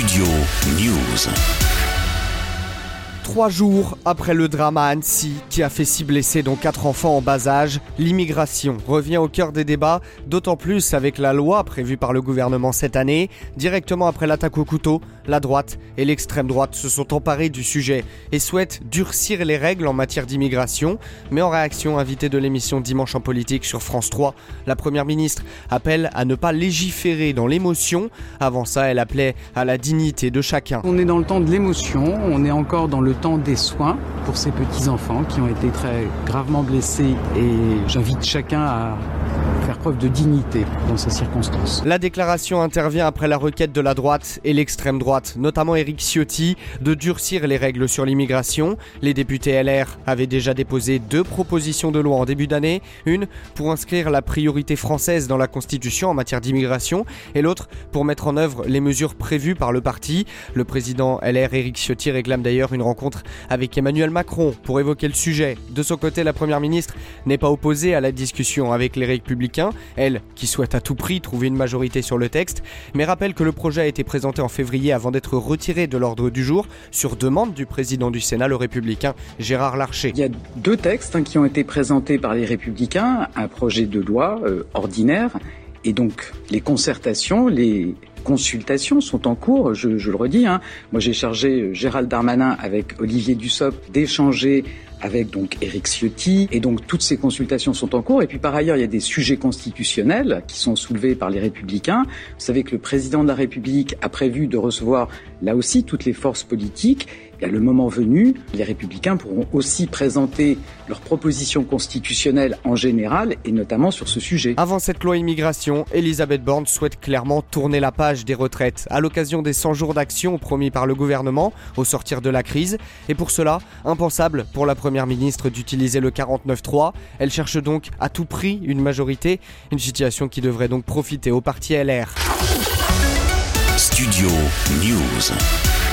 Studio News. Trois jours après le drame à Annecy, qui a fait six blessés, dont quatre enfants en bas âge, l'immigration revient au cœur des débats, d'autant plus avec la loi prévue par le gouvernement cette année. Directement après l'attaque au couteau, la droite et l'extrême droite se sont emparés du sujet et souhaitent durcir les règles en matière d'immigration. Mais en réaction, invité de l'émission Dimanche en politique sur France 3, la première ministre appelle à ne pas légiférer dans l'émotion. Avant ça, elle appelait à la dignité de chacun. On est dans le temps de l'émotion, on est encore dans le temps des soins pour ces petits-enfants qui ont été très gravement blessés et j'invite chacun à preuve de dignité dans ces circonstances. La déclaration intervient après la requête de la droite et l'extrême droite, notamment Éric Ciotti, de durcir les règles sur l'immigration. Les députés LR avaient déjà déposé deux propositions de loi en début d'année, une pour inscrire la priorité française dans la Constitution en matière d'immigration et l'autre pour mettre en œuvre les mesures prévues par le parti. Le président LR Éric Ciotti réclame d'ailleurs une rencontre avec Emmanuel Macron pour évoquer le sujet. De son côté, la première ministre n'est pas opposée à la discussion avec les républicains, elle qui souhaite à tout prix trouver une majorité sur le texte, mais rappelle que le projet a été présenté en février avant d'être retiré de l'ordre du jour sur demande du président du Sénat, le républicain Gérard Larcher. Il y a deux textes hein, qui ont été présentés par les républicains, un projet de loi euh, ordinaire et donc les concertations, les consultations sont en cours, je, je le redis. Hein. Moi j'ai chargé euh, Gérald Darmanin avec Olivier Dussopt d'échanger avec donc Éric Ciotti. Et donc toutes ces consultations sont en cours. Et puis par ailleurs il y a des sujets constitutionnels qui sont soulevés par les républicains. Vous savez que le président de la République a prévu de recevoir là aussi toutes les forces politiques. Et à le moment venu, les républicains pourront aussi présenter leurs propositions constitutionnelles en général et notamment sur ce sujet. Avant cette loi immigration, Elisabeth Borne souhaite clairement tourner la page des retraites. À l'occasion des 100 jours d'action promis par le gouvernement au sortir de la crise. Et pour cela, impensable pour la première ministre d'utiliser le 49.3. Elle cherche donc à tout prix une majorité, une situation qui devrait donc profiter au parti LR. Studio News.